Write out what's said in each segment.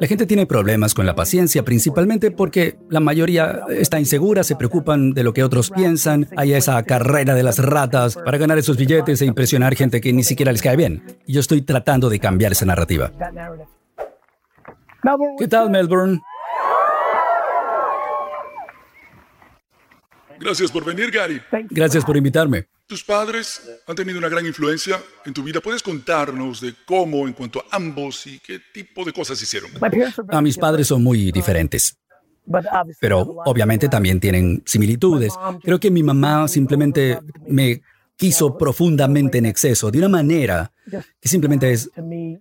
La gente tiene problemas con la paciencia, principalmente porque la mayoría está insegura, se preocupan de lo que otros piensan, hay esa carrera de las ratas para ganar esos billetes e impresionar gente que ni siquiera les cae bien. Y yo estoy tratando de cambiar esa narrativa. ¿Qué tal, Melbourne? Gracias por venir, Gary. Gracias por invitarme. Tus padres han tenido una gran influencia en tu vida. ¿Puedes contarnos de cómo, en cuanto a ambos, y qué tipo de cosas hicieron? A ah, mis padres son muy diferentes. Pero obviamente también tienen similitudes. Creo que mi mamá simplemente me quiso profundamente en exceso, de una manera que simplemente es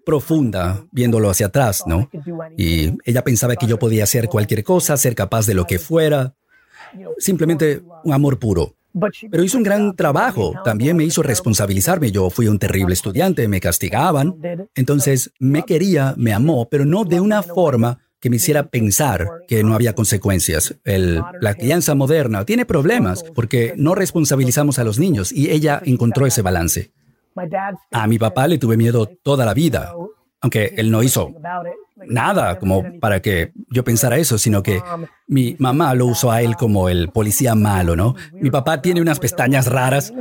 profunda, viéndolo hacia atrás, ¿no? Y ella pensaba que yo podía hacer cualquier cosa, ser capaz de lo que fuera, simplemente un amor puro. Pero hizo un gran trabajo. También me hizo responsabilizarme. Yo fui un terrible estudiante, me castigaban. Entonces me quería, me amó, pero no de una forma que me hiciera pensar que no había consecuencias. la crianza moderna tiene problemas porque no responsabilizamos a los niños y ella encontró ese balance. A mi papá le tuve miedo toda la vida, aunque él no hizo nada como para que yo pensara eso, sino que mi mamá lo usó a él como el policía malo, ¿no? Mi papá tiene unas pestañas raras,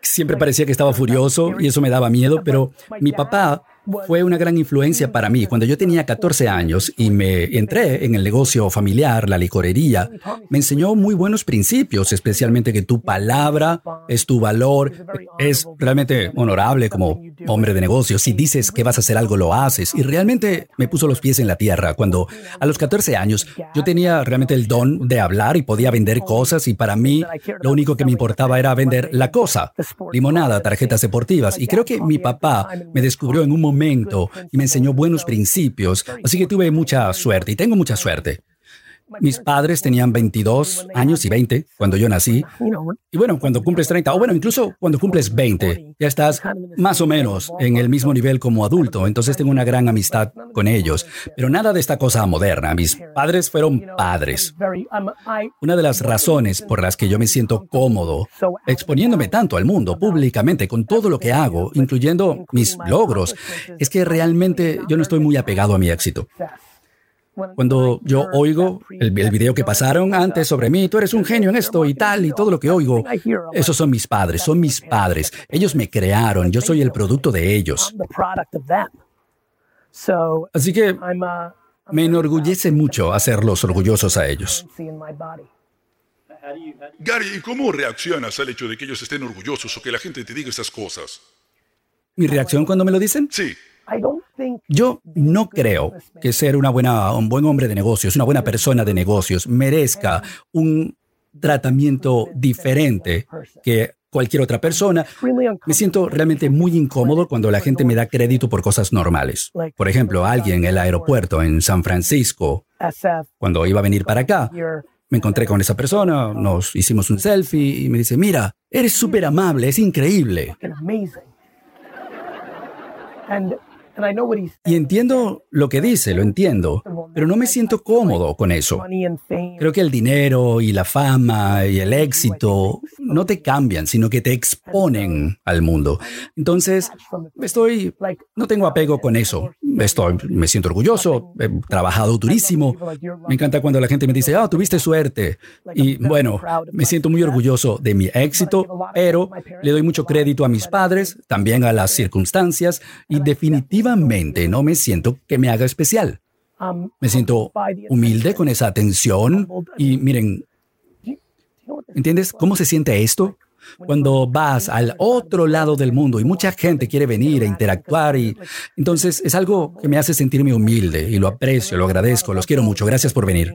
siempre parecía que estaba furioso y eso me daba miedo, pero mi papá fue una gran influencia para mí. Cuando yo tenía 14 años y me entré en el negocio familiar, la licorería, me enseñó muy buenos principios, especialmente que tu palabra es tu valor, es realmente honorable como hombre de negocios. Si dices que vas a hacer algo, lo haces. Y realmente me puso los pies en la tierra. Cuando a los 14 años yo tenía realmente el don de hablar y podía vender cosas y para mí lo único que me importaba era vender la cosa, limonada, tarjetas deportivas. Y creo que mi papá me descubrió en un momento y me enseñó buenos principios, así que tuve mucha suerte y tengo mucha suerte. Mis padres tenían 22 años y 20 cuando yo nací. Y bueno, cuando cumples 30, o bueno, incluso cuando cumples 20, ya estás más o menos en el mismo nivel como adulto. Entonces tengo una gran amistad con ellos. Pero nada de esta cosa moderna. Mis padres fueron padres. Una de las razones por las que yo me siento cómodo exponiéndome tanto al mundo públicamente con todo lo que hago, incluyendo mis logros, es que realmente yo no estoy muy apegado a mi éxito. Cuando yo oigo el, video que pasaron antes sobre mí, tú eres un genio en esto y tal, y todo lo que oigo, esos son mis padres, son mis padres. Ellos me crearon, yo soy el producto de ellos. Así que me enorgullece mucho hacerlos orgullosos a ellos. Gary, ¿y cómo reaccionas al hecho de que ellos estén orgullosos o que la gente te diga esas cosas? ¿Mi reacción cuando me lo dicen? Sí. Yo no creo que ser una buena, un buen hombre de negocios, una buena persona de negocios, merezca un tratamiento diferente que cualquier otra persona. Me siento realmente muy incómodo cuando la gente me da crédito por cosas normales. Por ejemplo, alguien en el aeropuerto en San Francisco, cuando iba a venir para acá, me encontré con esa persona, nos hicimos un selfie y me dice, mira, eres súper amable, es increíble. Y entiendo lo que dice, lo entiendo, pero no me siento cómodo con eso. Creo que el dinero y la fama y el éxito no te cambian, sino que te exponen al mundo. Entonces, estoy, no tengo apego con eso. Estoy, me siento orgulloso, he trabajado durísimo. Me encanta cuando la gente me dice, ah, tuviste suerte. Y bueno, me siento muy orgulloso de mi éxito, pero le doy mucho crédito a mis padres, también a las circunstancias y definitivamente no me siento que me haga especial. Me siento humilde con esa atención y miren, ¿entiendes cómo se siente esto? Cuando vas al otro lado del mundo y mucha gente quiere venir a interactuar y entonces es algo que me hace sentirme humilde y lo aprecio, lo agradezco, los quiero mucho. Gracias por venir.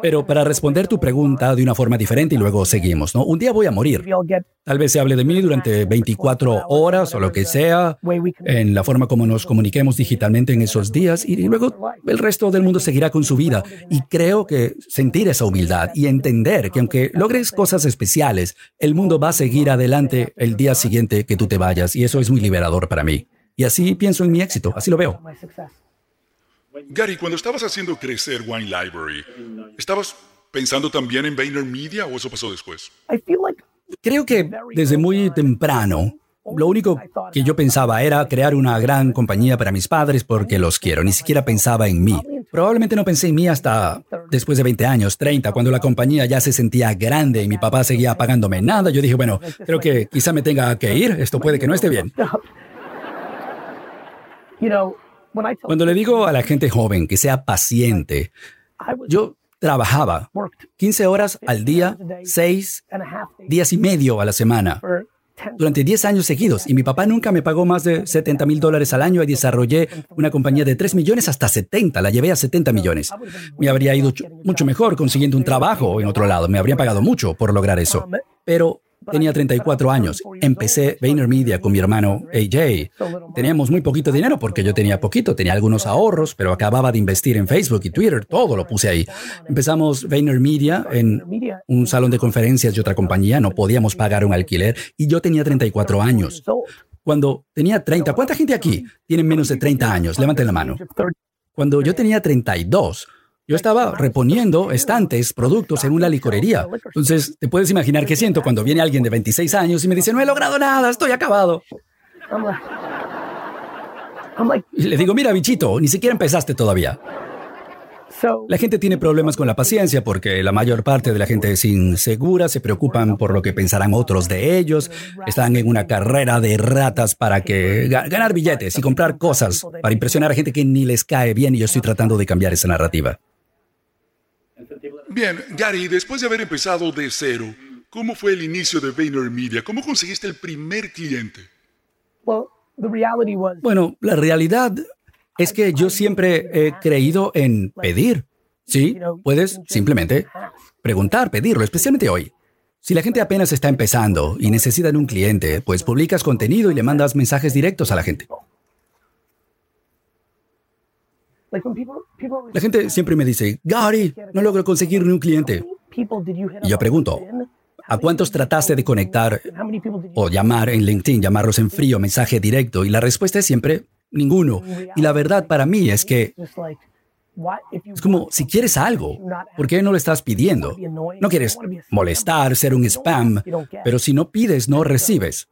Pero para responder tu pregunta de una forma diferente y luego seguimos, ¿no? Un día voy a morir. Tal vez se hable de mí durante 24 horas o lo que sea, en la forma como nos comuniquemos digitalmente en esos días y luego el resto del mundo seguirá con su vida. Y creo que sentir esa humildad y entender que aunque logres cosas especiales, el mundo va a seguir adelante el día siguiente que tú te vayas y eso es muy liberador para mí. Y así pienso en mi éxito, así lo veo. Gary, cuando estabas haciendo crecer Wine Library, ¿estabas pensando también en VaynerMedia o eso pasó después? Creo que desde muy temprano, lo único que yo pensaba era crear una gran compañía para mis padres porque los quiero, ni siquiera pensaba en mí. Probablemente no pensé en mí hasta después de 20 años, 30, cuando la compañía ya se sentía grande y mi papá seguía pagándome nada. Yo dije, bueno, creo que quizá me tenga que ir, esto puede que no esté bien. Cuando le digo a la gente joven que sea paciente, yo trabajaba 15 horas al día, 6 días y medio a la semana durante 10 años seguidos y mi papá nunca me pagó más de 70 mil dólares al año y desarrollé una compañía de 3 millones hasta 70, la llevé a 70 millones. Me habría ido mucho mejor consiguiendo un trabajo en otro lado, me habría pagado mucho por lograr eso. Pero Tenía 34 años. Empecé VaynerMedia con mi hermano AJ. Teníamos muy poquito dinero porque yo tenía poquito, tenía algunos ahorros, pero acababa de invertir en Facebook y Twitter, todo lo puse ahí. Empezamos VaynerMedia en un salón de conferencias de otra compañía, no podíamos pagar un alquiler y yo tenía 34 años. Cuando tenía 30, ¿cuánta gente aquí tiene menos de 30 años? Levanten la mano. Cuando yo tenía 32, yo estaba reponiendo estantes, productos en una licorería. Entonces, te puedes imaginar qué siento cuando viene alguien de 26 años y me dice, no he logrado nada, estoy acabado. Y le digo, mira, bichito, ni siquiera empezaste todavía. La gente tiene problemas con la paciencia porque la mayor parte de la gente es insegura, se preocupan por lo que pensarán otros de ellos, están en una carrera de ratas para que ganar billetes y comprar cosas para impresionar a gente que ni les cae bien y yo estoy tratando de cambiar esa narrativa. Bien, Gary, después de haber empezado de cero, ¿cómo fue el inicio de VaynerMedia? ¿Cómo conseguiste el primer cliente? Bueno, la realidad es que yo siempre he creído en pedir. Sí, puedes simplemente preguntar, pedirlo, especialmente hoy. Si la gente apenas está empezando y necesitan un cliente, pues publicas contenido y le mandas mensajes directos a la gente. La gente siempre me dice, Gary, no logro conseguir ni un cliente. Y yo pregunto, ¿a cuántos trataste de conectar o llamar en LinkedIn, llamarlos en frío, mensaje directo? Y la respuesta es siempre, ninguno. Y la verdad para mí es que es como, si quieres algo, ¿por qué no lo estás pidiendo? No quieres molestar, ser un spam, pero si no pides, no recibes.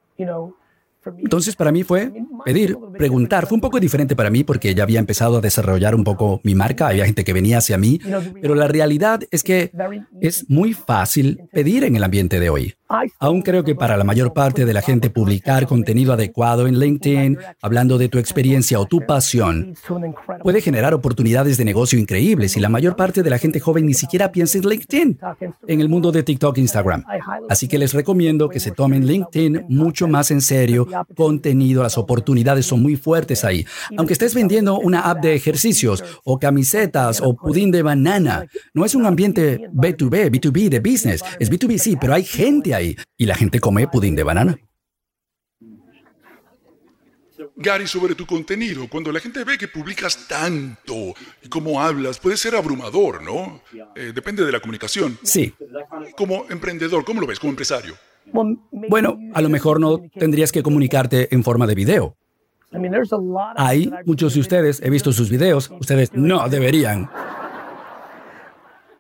Entonces para mí fue pedir, preguntar. Fue un poco diferente para mí porque ya había empezado a desarrollar un poco mi marca. Había gente que venía hacia mí. Pero la realidad es que es muy fácil pedir en el ambiente de hoy. Aún creo que para la mayor parte de la gente publicar contenido adecuado en LinkedIn, hablando de tu experiencia o tu pasión, puede generar oportunidades de negocio increíbles y la mayor parte de la gente joven ni siquiera piensa en LinkedIn, en el mundo de TikTok e Instagram. Así que les recomiendo que se tomen LinkedIn mucho más en serio, contenido, las oportunidades son muy fuertes ahí. Aunque estés vendiendo una app de ejercicios o camisetas o pudín de banana, no es un ambiente B2B, B2B de business, es B2B sí, pero hay gente ahí y la gente come pudín de banana. Gary, sobre tu contenido, cuando la gente ve que publicas tanto y cómo hablas, puede ser abrumador, ¿no? Eh, depende de la comunicación. Sí. Como emprendedor, ¿cómo lo ves como empresario? Bueno, a lo mejor no tendrías que comunicarte en forma de video. Hay muchos de ustedes, he visto sus videos, ustedes no deberían.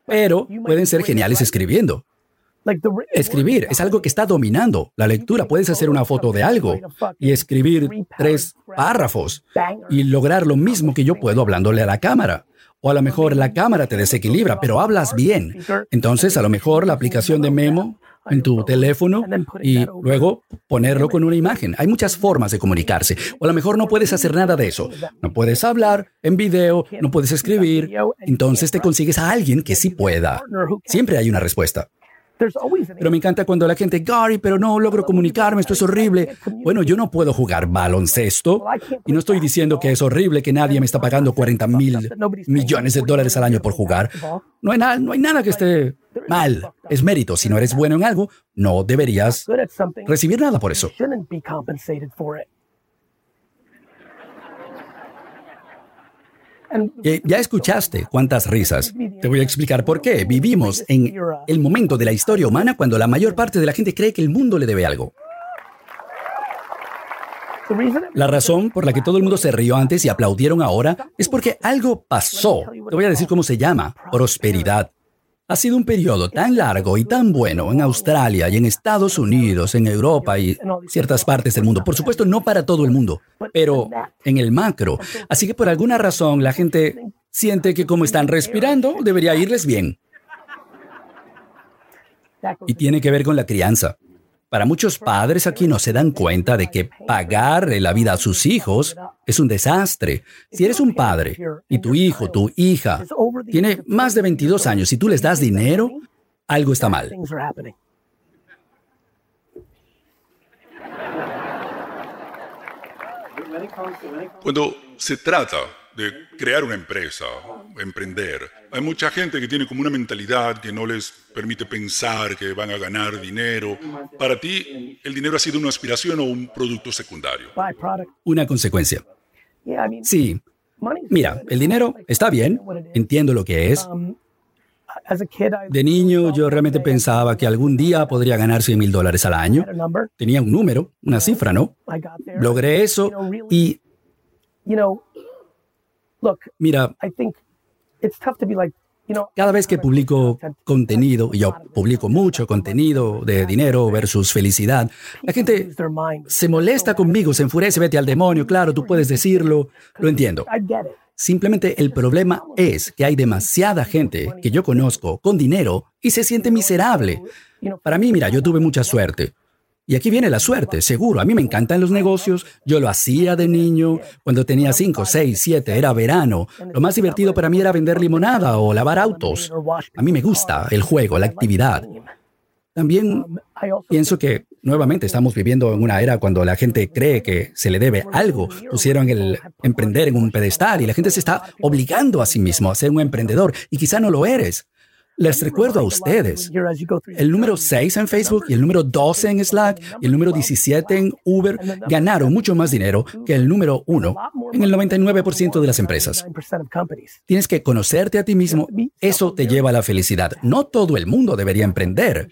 Pero pueden ser geniales escribiendo. Escribir es algo que está dominando la lectura. Puedes hacer una foto de algo y escribir tres párrafos y lograr lo mismo que yo puedo hablándole a la cámara. O a lo mejor la cámara te desequilibra, pero hablas bien. Entonces, a lo mejor la aplicación de memo en tu teléfono y luego ponerlo con una imagen. Hay muchas formas de comunicarse. O a lo mejor no puedes hacer nada de eso. No puedes hablar en video, no puedes escribir. Entonces te consigues a alguien que sí pueda. Siempre hay una respuesta. Pero me encanta cuando la gente, Gary, pero no logro comunicarme, esto es horrible. Bueno, yo no puedo jugar baloncesto y no estoy diciendo que es horrible que nadie me está pagando 40 mil millones de dólares al año por jugar. No hay, no hay nada que esté mal. Es mérito. Si no eres bueno en algo, no deberías recibir nada por eso. ya escuchaste cuántas risas. Te voy a explicar por qué. Vivimos en el momento de la historia humana cuando la mayor parte de la gente cree que el mundo le debe algo. La razón por la que todo el mundo se rió antes y aplaudieron ahora es porque algo pasó. Te voy a decir cómo se llama. Prosperidad. Ha sido un periodo tan largo y tan bueno en Australia y en Estados Unidos, en Europa y ciertas partes del mundo. Por supuesto, no para todo el mundo, pero en el macro. Así que por alguna razón la gente siente que como están respirando, debería irles bien. Y tiene que ver con la crianza. Para muchos padres aquí no se dan cuenta de que pagar la vida a sus hijos es un desastre. Si eres un padre y tu hijo, tu hija, tiene más de 22 años y tú les das dinero, algo está mal. Cuando se trata de crear una empresa, emprender. Hay mucha gente que tiene como una mentalidad que no les permite pensar que van a ganar dinero. Para ti, ¿el dinero ha sido una aspiración o un producto secundario? Una consecuencia. Sí. Mira, el dinero está bien, entiendo lo que es. De niño yo realmente pensaba que algún día podría ganar 100 mil dólares al año. Tenía un número, una cifra, ¿no? Logré eso y Mira, cada vez que publico contenido, y yo publico mucho contenido de dinero versus felicidad, la gente se molesta conmigo, se enfurece, vete al demonio, claro, tú puedes decirlo, lo entiendo. Simplemente el problema es que hay demasiada gente que yo conozco con dinero y se siente miserable. Para mí, mira, yo tuve mucha suerte. Y aquí viene la suerte, seguro. A mí me encantan los negocios. Yo lo hacía de niño. Cuando tenía 5, 6, 7, era verano. Lo más divertido para mí era vender limonada o lavar autos. A mí me gusta el juego, la actividad. También pienso que nuevamente estamos viviendo en una era cuando la gente cree que se le debe algo. Pusieron el emprender en un pedestal y la gente se está obligando a sí mismo a ser un emprendedor y quizá no lo eres. Les recuerdo a ustedes, el número 6 en Facebook y el número 12 en Slack y el número 17 en Uber ganaron mucho más dinero que el número 1 en el 99% de las empresas. Tienes que conocerte a ti mismo, eso te lleva a la felicidad. No todo el mundo debería emprender.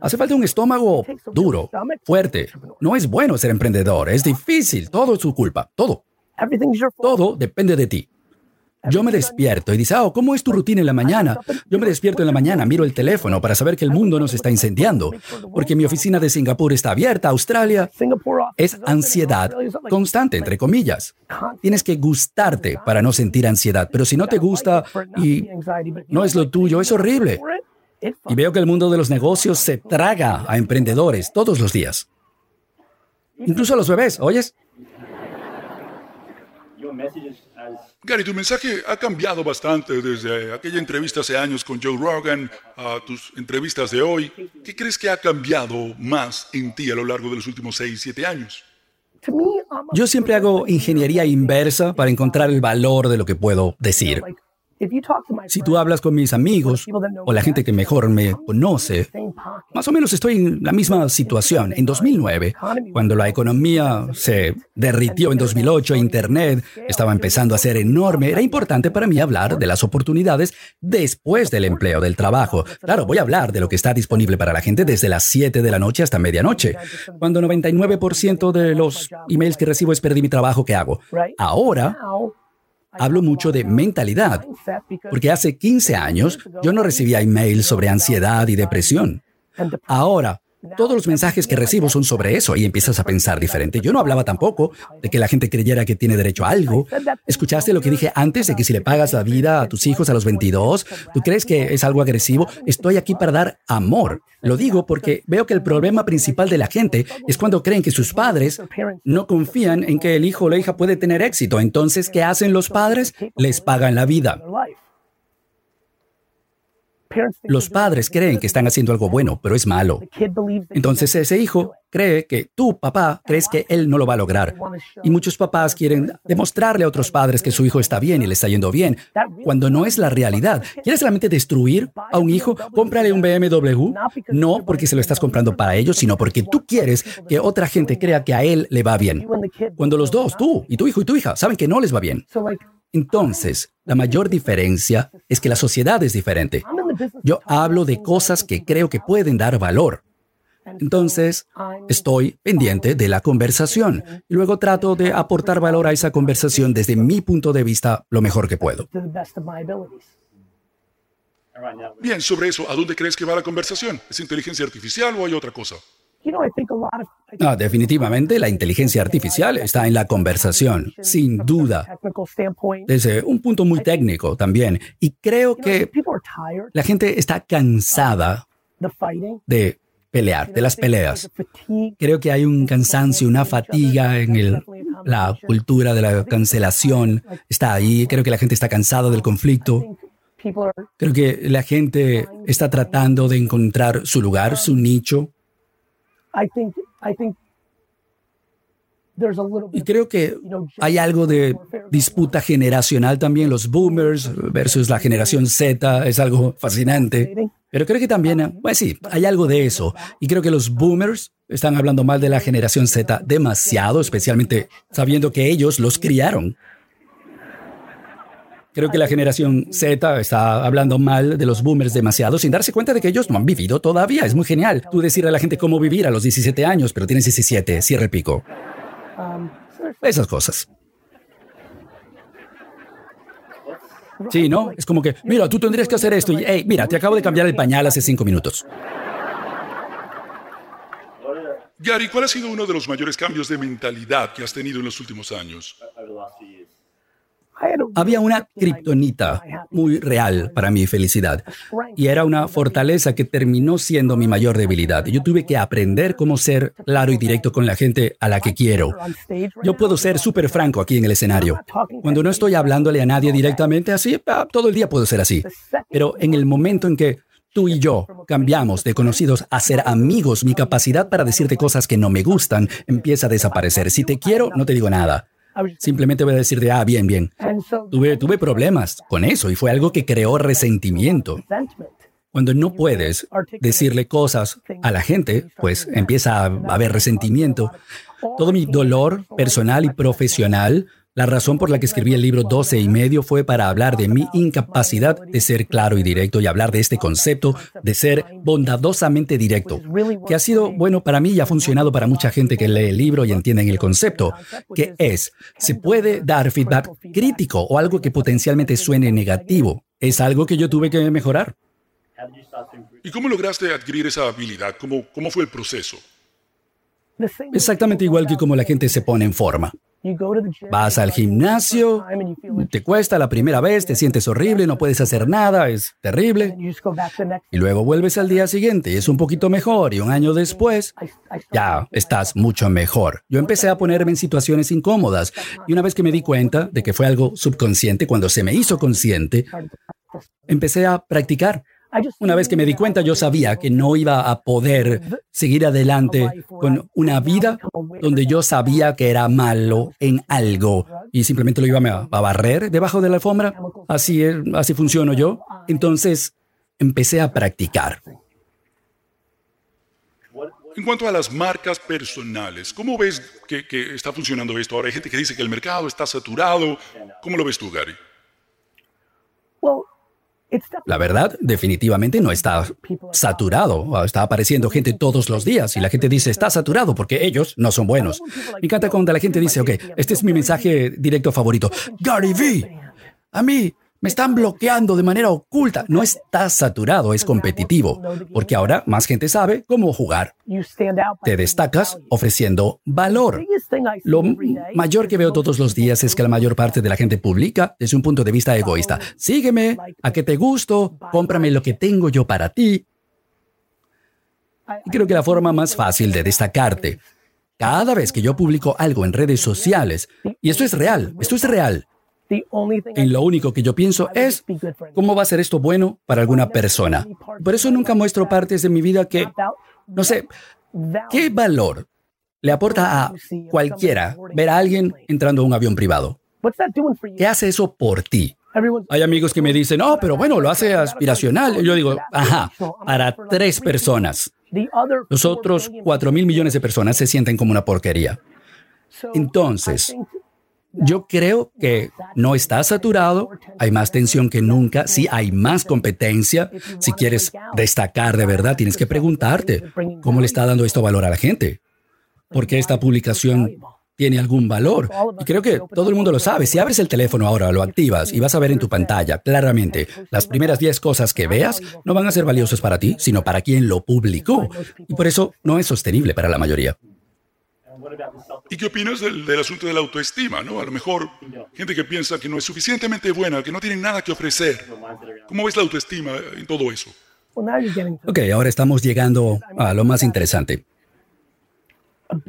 Hace falta un estómago duro, fuerte. No es bueno ser emprendedor, es difícil, todo es su culpa, todo. Todo depende de ti. Yo me despierto y dice, oh, ¿cómo es tu rutina en la mañana? Yo me despierto en la mañana, miro el teléfono para saber que el mundo nos está incendiando, porque mi oficina de Singapur está abierta, Australia. Es ansiedad constante, entre comillas. Tienes que gustarte para no sentir ansiedad, pero si no te gusta y no es lo tuyo, es horrible. Y veo que el mundo de los negocios se traga a emprendedores todos los días. Incluso a los bebés, ¿oyes? Gary, tu mensaje ha cambiado bastante desde aquella entrevista hace años con Joe Rogan a tus entrevistas de hoy. ¿Qué crees que ha cambiado más en ti a lo largo de los últimos 6, 7 años? Yo siempre hago ingeniería inversa para encontrar el valor de lo que puedo decir. Si tú hablas con mis amigos o la gente que mejor me conoce, más o menos estoy en la misma situación. En 2009, cuando la economía se derritió en 2008, Internet estaba empezando a ser enorme, era importante para mí hablar de las oportunidades después del empleo, del trabajo. Claro, voy a hablar de lo que está disponible para la gente desde las 7 de la noche hasta medianoche. Cuando 99% de los emails que recibo es perdí mi trabajo, ¿qué hago? Ahora hablo mucho de mentalidad, porque hace 15 años yo no recibía emails sobre ansiedad y depresión. Ahora, todos los mensajes que recibo son sobre eso y empiezas a pensar diferente. Yo no hablaba tampoco de que la gente creyera que tiene derecho a algo. ¿Escuchaste lo que dije antes de que si le pagas la vida a tus hijos a los 22, tú crees que es algo agresivo? Estoy aquí para dar amor. Lo digo porque veo que el problema principal de la gente es cuando creen que sus padres no confían en que el hijo o la hija puede tener éxito. Entonces, ¿qué hacen los padres? Les pagan la vida. Los padres creen que están haciendo algo bueno, pero es malo. Entonces ese hijo cree que tú, papá, crees que él no lo va a lograr. Y muchos papás quieren demostrarle a otros padres que su hijo está bien y le está yendo bien, cuando no es la realidad. ¿Quieres realmente destruir a un hijo? Cómprale un BMW. No porque se lo estás comprando para ellos, sino porque tú quieres que otra gente crea que a él le va bien. Cuando los dos, tú y tu hijo y tu hija, saben que no les va bien. Entonces, la mayor diferencia es que la sociedad es diferente. Yo hablo de cosas que creo que pueden dar valor. Entonces, estoy pendiente de la conversación y luego trato de aportar valor a esa conversación desde mi punto de vista lo mejor que puedo. Bien, sobre eso, ¿a dónde crees que va la conversación? ¿Es inteligencia artificial o hay otra cosa? Ah, definitivamente la inteligencia artificial está en la conversación, sin duda, desde un punto muy técnico también. Y creo que la gente está cansada de pelear, de las peleas. Creo que hay un cansancio, una fatiga en la cultura de la cancelación. Está ahí, creo que la gente está cansada del conflicto. Creo que la gente está tratando de encontrar su lugar, su nicho. Y creo que hay algo de disputa generacional también, los boomers versus la generación Z, es algo fascinante. Pero creo que también, pues sí, hay algo de eso. Y creo que los boomers están hablando mal de la generación Z demasiado, especialmente sabiendo que ellos los criaron. Creo que la generación Z está hablando mal de los boomers demasiado sin darse cuenta de que ellos no han vivido todavía. Es muy genial. Tú decirle a la gente cómo vivir a los 17 años, pero tienes 17, cierra el pico. Esas cosas. Sí, ¿no? Es como que, mira, tú tendrías que hacer esto y, hey, mira, te acabo de cambiar el pañal hace cinco minutos. Gary, ¿cuál ha sido uno de los mayores cambios de mentalidad que has tenido en los últimos años? Había una kriptonita muy real para mi felicidad y era una fortaleza que terminó siendo mi mayor debilidad. Yo tuve que aprender cómo ser claro y directo con la gente a la que quiero. Yo puedo ser súper franco aquí en el escenario. Cuando no estoy hablándole a nadie directamente así, ah, todo el día puedo ser así. Pero en el momento en que tú y yo cambiamos de conocidos a ser amigos, mi capacidad para decirte cosas que no me gustan empieza a desaparecer. Si te quiero, no te digo nada. Simplemente voy a decir de, ah, bien, bien. Tuve, tuve problemas con eso y fue algo que creó resentimiento. Cuando no puedes decirle cosas a la gente, pues empieza a haber resentimiento. Todo mi dolor personal y profesional la razón por la que escribí el libro 12 y medio fue para hablar de mi incapacidad de ser claro y directo y hablar de este concepto de ser bondadosamente directo, que ha sido bueno para mí y ha funcionado para mucha gente que lee el libro y entiende el concepto, que es, se puede dar feedback crítico o algo que potencialmente suene negativo. Es algo que yo tuve que mejorar. ¿Y cómo lograste adquirir esa habilidad? ¿Cómo, cómo fue el proceso? Exactamente igual que como la gente se pone en forma. Vas al gimnasio, te cuesta la primera vez, te sientes horrible, no puedes hacer nada, es terrible. Y luego vuelves al día siguiente y es un poquito mejor y un año después ya estás mucho mejor. Yo empecé a ponerme en situaciones incómodas y una vez que me di cuenta de que fue algo subconsciente, cuando se me hizo consciente, empecé a practicar. Una vez que me di cuenta, yo sabía que no iba a poder seguir adelante con una vida donde yo sabía que era malo en algo y simplemente lo iba a barrer debajo de la alfombra. Así, así funciono yo. Entonces, empecé a practicar. En cuanto a las marcas personales, ¿cómo ves que, que está funcionando esto? Ahora hay gente que dice que el mercado está saturado. ¿Cómo lo ves tú, Gary? La verdad, definitivamente no está saturado. Está apareciendo gente todos los días y la gente dice, está saturado porque ellos no son buenos. Me encanta cuando la gente dice, ok, este es mi mensaje directo favorito. Gary V, a mí me están bloqueando de manera oculta. No está saturado, es competitivo, porque ahora más gente sabe cómo jugar. Te destacas ofreciendo valor. Lo mayor que veo todos los días es que la mayor parte de la gente publica desde un punto de vista egoísta. Sígueme, a que te gusto, cómprame lo que tengo yo para ti. Y creo que la forma más fácil de destacarte cada vez que yo publico algo en redes sociales, y esto es real, esto es real, y lo único que yo pienso es cómo va a ser esto bueno para alguna persona. Por eso nunca muestro partes de mi vida que, no sé, ¿qué valor le aporta a cualquiera ver a alguien entrando a un avión privado? ¿Qué hace eso por ti? Hay amigos que me dicen, no, pero bueno, lo hace aspiracional. Y yo digo, ajá, para tres personas. Los otros cuatro mil millones de personas se sienten como una porquería. Entonces, yo creo que no está saturado, hay más tensión que nunca, sí hay más competencia. Si quieres destacar de verdad, tienes que preguntarte, ¿cómo le está dando esto valor a la gente? ¿Por qué esta publicación tiene algún valor. Y creo que todo el mundo lo sabe. Si abres el teléfono ahora, lo activas y vas a ver en tu pantalla claramente las primeras 10 cosas que veas no van a ser valiosas para ti, sino para quien lo publicó. Y por eso no es sostenible para la mayoría. ¿Y qué opinas del, asunto de la autoestima? ¿no? A lo mejor gente que piensa que no es suficientemente buena, que no tiene nada que ofrecer. ¿Cómo ves la autoestima en todo eso? Ok, ahora estamos llegando a lo más interesante.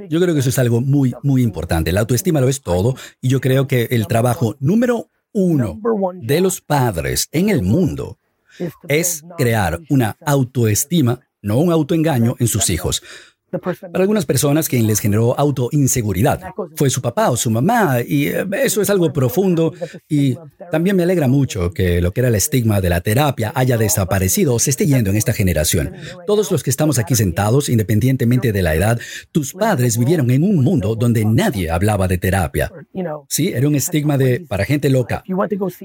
Yo creo que eso es algo muy, muy importante. La autoestima lo es todo y yo creo que el trabajo número uno de los padres en el mundo es crear una autoestima, no un autoengaño en sus hijos. Para algunas personas quien les generó autoinseguridad fue su papá o su mamá y eh, eso es algo profundo y también me alegra mucho que lo que era el estigma de la terapia haya desaparecido o se esté yendo en esta generación. Todos los que estamos aquí sentados, independientemente de la edad, tus padres vivieron en un mundo donde nadie hablaba de terapia. Sí, era un estigma de para gente loca.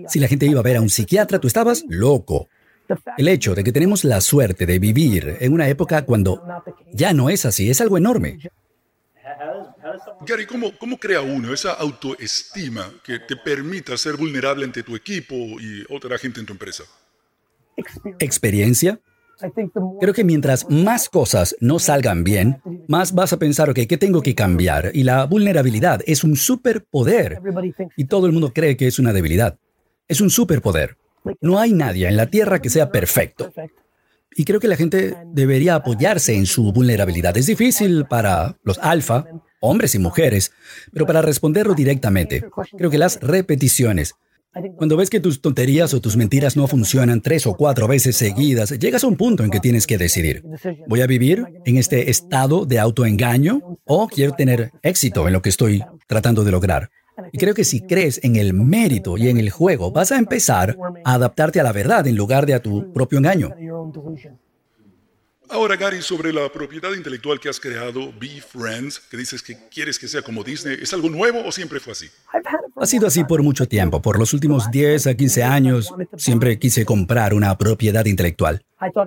Si la gente iba a ver a un psiquiatra, tú estabas loco. El hecho de que tenemos la suerte de vivir en una época cuando ya no es así es algo enorme. Gary, ¿cómo, ¿cómo, crea uno esa autoestima que te permita ser vulnerable ante tu equipo y otra gente en tu empresa? ¿Experiencia? Creo que mientras más cosas no salgan bien, más vas a pensar, ok, ¿qué tengo que cambiar? Y la vulnerabilidad es un superpoder. Y todo el mundo cree que es una debilidad. Es un superpoder. No hay nadie en la Tierra que sea perfecto. Y creo que la gente debería apoyarse en su vulnerabilidad. Es difícil para los alfa, hombres y mujeres, pero para responderlo directamente, creo que las repeticiones. Cuando ves que tus tonterías o tus mentiras no funcionan tres o cuatro veces seguidas, llegas a un punto en que tienes que decidir, ¿voy a vivir en este estado de autoengaño o quiero tener éxito en lo que estoy tratando de lograr? Y creo que si crees en el mérito y en el juego, vas a empezar a adaptarte a la verdad en lugar de a tu propio engaño. Ahora, Gary, sobre la propiedad intelectual que has creado, Be Friends, que dices que quieres que sea como Disney, ¿es algo nuevo o siempre fue así? Ha sido así por mucho tiempo. Por los últimos 10 a 15 años, siempre quise comprar una propiedad intelectual.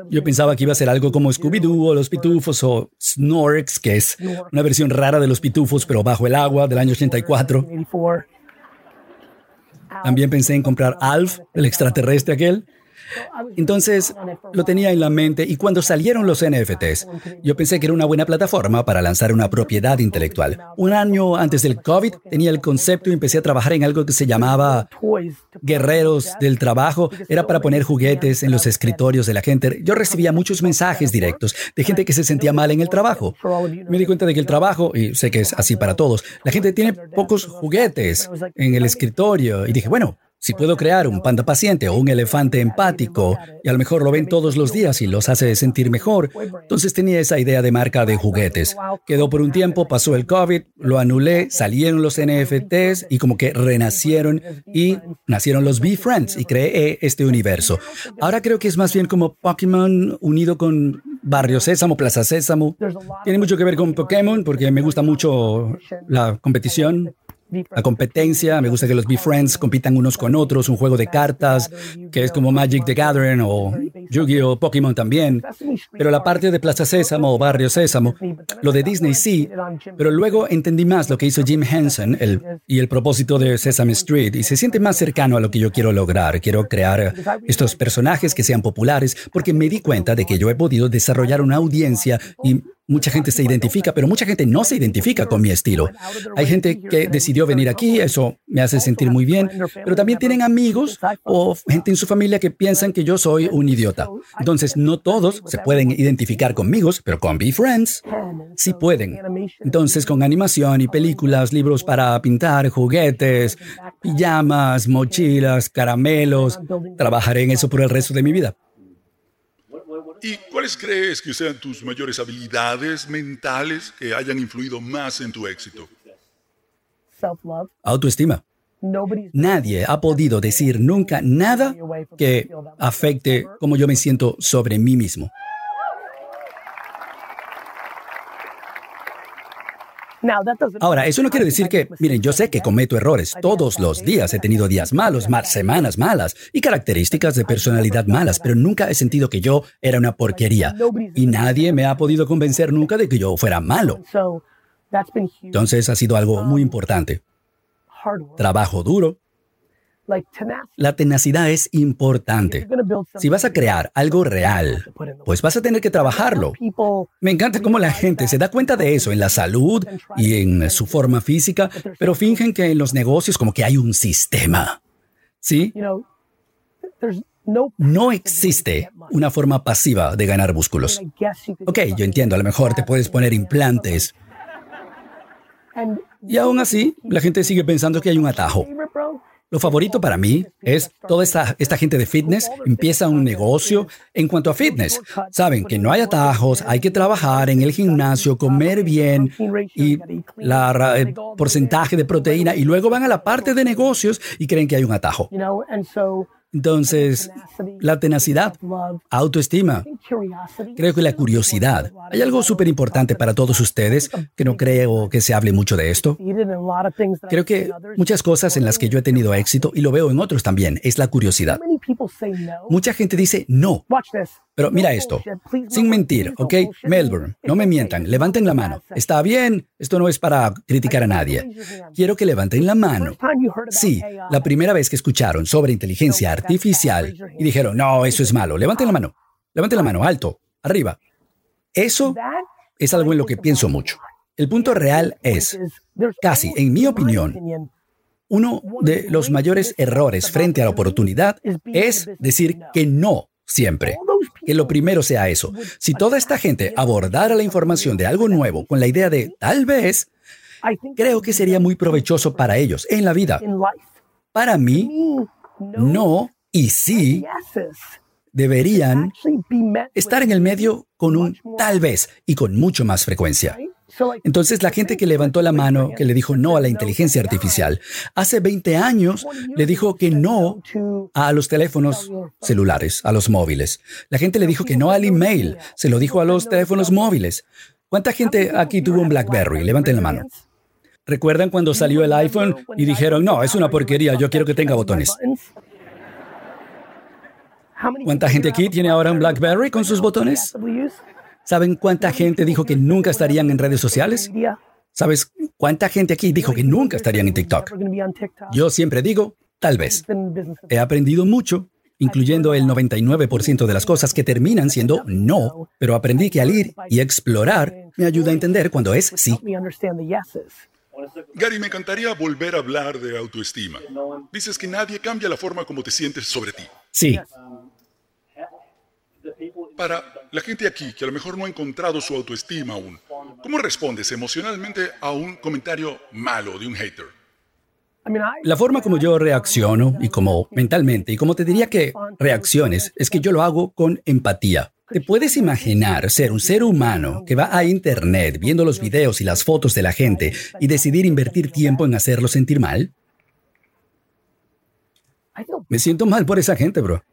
Yo pensaba que iba a ser algo como Scooby-Doo o los Pitufos o Snorks, que es una versión rara de los Pitufos, pero bajo el agua, del año 84. También pensé en comprar Alf, el extraterrestre aquel. Entonces lo tenía en la mente y cuando salieron los NFTs, yo pensé que era una buena plataforma para lanzar una propiedad intelectual. Un año antes del COVID tenía el concepto y empecé a trabajar en algo que se llamaba Guerreros del Trabajo. Era para poner juguetes en los escritorios de la gente. Yo recibía muchos mensajes directos de gente que se sentía mal en el trabajo. Me di cuenta de que el trabajo, y sé que es así para todos, la gente tiene pocos juguetes en el escritorio y dije, bueno, si puedo crear un panda paciente o un elefante empático y a lo mejor lo ven todos los días y los hace sentir mejor, entonces tenía esa idea de marca de juguetes. Quedó por un tiempo, pasó el COVID, lo anulé, salieron los NFTs y como que renacieron y nacieron los B-Friends y creé este universo. Ahora creo que es más bien como Pokémon unido con Barrio Sésamo, Plaza Sésamo. Tiene mucho que ver con Pokémon porque me gusta mucho la competición la competencia, me gusta que los Be-Friends compitan unos con otros, un juego de cartas que es como Magic the Gathering o Yu-Gi-Oh! Pokémon también. Pero la parte de Plaza Sésamo o Barrio Sésamo, lo de Disney sí, pero luego entendí más lo que hizo Jim Henson y el propósito de Sesame Street y se siente más cercano a lo que yo quiero lograr. Quiero crear estos personajes que sean populares porque me di cuenta de que yo he podido desarrollar una audiencia y Mucha gente se identifica, pero mucha gente no se identifica con mi estilo. Hay gente que decidió venir aquí, eso me hace sentir muy bien, pero también tienen amigos o gente en su familia que piensan que yo soy un idiota. Entonces, no todos se pueden identificar conmigo, pero con Be Friends sí pueden. Entonces, con animación y películas, libros para pintar, juguetes, pijamas, mochilas, caramelos, trabajaré en eso por el resto de mi vida. ¿Y cuáles crees que sean tus mayores habilidades mentales que hayan influido más en tu éxito? Autoestima. Nadie ha podido decir nunca nada que afecte cómo yo me siento sobre mí mismo. Ahora, eso no quiere decir que, miren, yo sé que cometo errores. Todos los días he tenido días malos, semanas malas y características de personalidad malas, pero nunca he sentido que yo era una porquería. Y nadie me ha podido convencer nunca de que yo fuera malo. Entonces ha sido algo muy importante. Trabajo duro. La tenacidad es importante. Si vas a crear algo real, pues vas a tener que trabajarlo. Me encanta cómo la gente se da cuenta de eso en la salud y en su forma física, pero fingen que en los negocios como que hay un sistema. ¿Sí? No existe una forma pasiva de ganar músculos. Ok, yo entiendo, a lo mejor te puedes poner implantes. Y aún así, la gente sigue pensando que hay un atajo. Lo favorito para mí es toda esta, gente de fitness empieza un negocio en cuanto a fitness. Saben que no hay atajos, hay que trabajar en el gimnasio, comer bien y la, el porcentaje de proteína y luego van a la parte de negocios y creen que hay un atajo. Entonces, la tenacidad, autoestima, creo que la curiosidad. Hay algo súper importante para todos ustedes, que no creo que se hable mucho de esto. Creo que muchas cosas en las que yo he tenido éxito, y lo veo en otros también, es la curiosidad. Mucha gente dice no. Pero mira esto, sin mentir, ¿ok? Melbourne, no me mientan, levanten la mano. Está bien, esto no es para criticar a nadie. Quiero que levanten la mano. Sí, la primera vez que escucharon sobre inteligencia artificial y dijeron, no, eso es malo, levanten la mano, levanten la mano, alto, arriba. Eso es algo en lo que pienso mucho. El punto real es, casi, en mi opinión, uno de los mayores errores frente a la oportunidad es decir que no siempre. Que lo primero sea eso. Si toda esta gente abordara la información de algo nuevo con la idea de tal vez, creo que sería muy provechoso para ellos en la vida. Para mí, no y sí deberían estar en el medio con un tal vez y con mucho más frecuencia. Entonces la gente que levantó la mano, que le dijo no a la inteligencia artificial, hace 20 años le dijo que no a los teléfonos celulares, a los móviles. La gente le dijo que no al email, se lo dijo a los teléfonos móviles. ¿Cuánta gente aquí tuvo un BlackBerry? Levanten la mano. ¿Recuerdan cuando salió el iPhone y dijeron, no, es una porquería, yo quiero que tenga botones? ¿Cuánta gente aquí tiene ahora un BlackBerry con sus botones? ¿Saben cuánta gente dijo que nunca estarían en redes sociales? ¿Sabes cuánta gente aquí dijo que nunca estarían en TikTok? Yo siempre digo, tal vez. He aprendido mucho, incluyendo el 99% de las cosas que terminan siendo no, pero aprendí que al ir y explorar me ayuda a entender cuando es sí. Gary, me encantaría volver a hablar de autoestima. Dices que nadie cambia la forma como te sientes sobre ti. Sí. Para la gente aquí que a lo mejor no ha encontrado su autoestima aún, ¿cómo respondes emocionalmente a un comentario malo de un hater? La forma como yo reacciono y como mentalmente y como te diría que reacciones es que yo lo hago con empatía. ¿Te puedes imaginar ser un ser humano que va a Internet viendo los videos y las fotos de la gente y decidir invertir tiempo en hacerlo sentir mal? Me siento mal por esa gente, bro.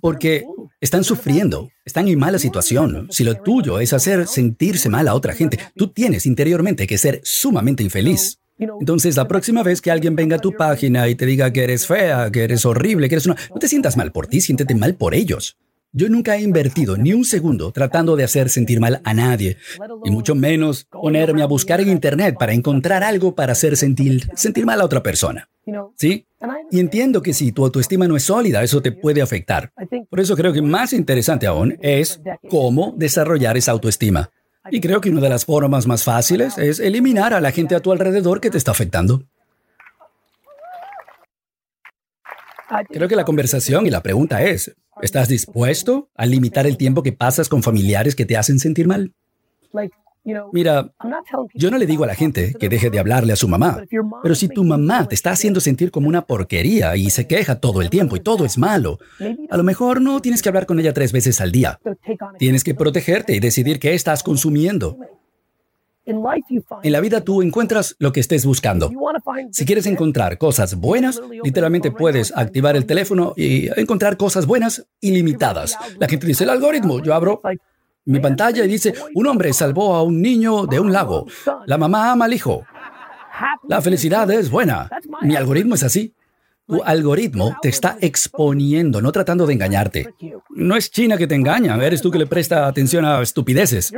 Porque están sufriendo, están en mala situación. Si lo tuyo es hacer sentirse mal a otra gente, tú tienes interiormente que ser sumamente infeliz. Entonces, la próxima vez que alguien venga a tu página y te diga que eres fea, que eres horrible, que eres una... No te sientas mal por ti, siéntete mal por ellos. Yo nunca he invertido ni un segundo tratando de hacer sentir mal a nadie, y mucho menos ponerme a buscar en Internet para encontrar algo para hacer sentir, sentir mal a otra persona. ¿Sí? Y entiendo que si tu autoestima no es sólida, eso te puede afectar. Por eso creo que más interesante aún es cómo desarrollar esa autoestima. Y creo que una de las formas más fáciles es eliminar a la gente a tu alrededor que te está afectando. Creo que la conversación y la pregunta es, ¿estás dispuesto a limitar el tiempo que pasas con familiares que te hacen sentir mal? Mira, yo no le digo a la gente que deje de hablarle a su mamá, pero si tu mamá te está haciendo sentir como una porquería y se queja todo el tiempo y todo es malo, a lo mejor no tienes que hablar con ella tres veces al día. Tienes que protegerte y decidir qué estás consumiendo. En la vida tú encuentras lo que estés buscando. Si quieres encontrar cosas buenas, literalmente puedes activar el teléfono y encontrar cosas buenas ilimitadas. La gente dice el algoritmo. Yo abro mi pantalla y dice, un hombre salvó a un niño de un lago. La mamá ama al hijo. La felicidad es buena. Mi algoritmo es así. Tu algoritmo te está exponiendo, no tratando de engañarte. No es China que te engaña, eres tú que le presta atención a estupideces.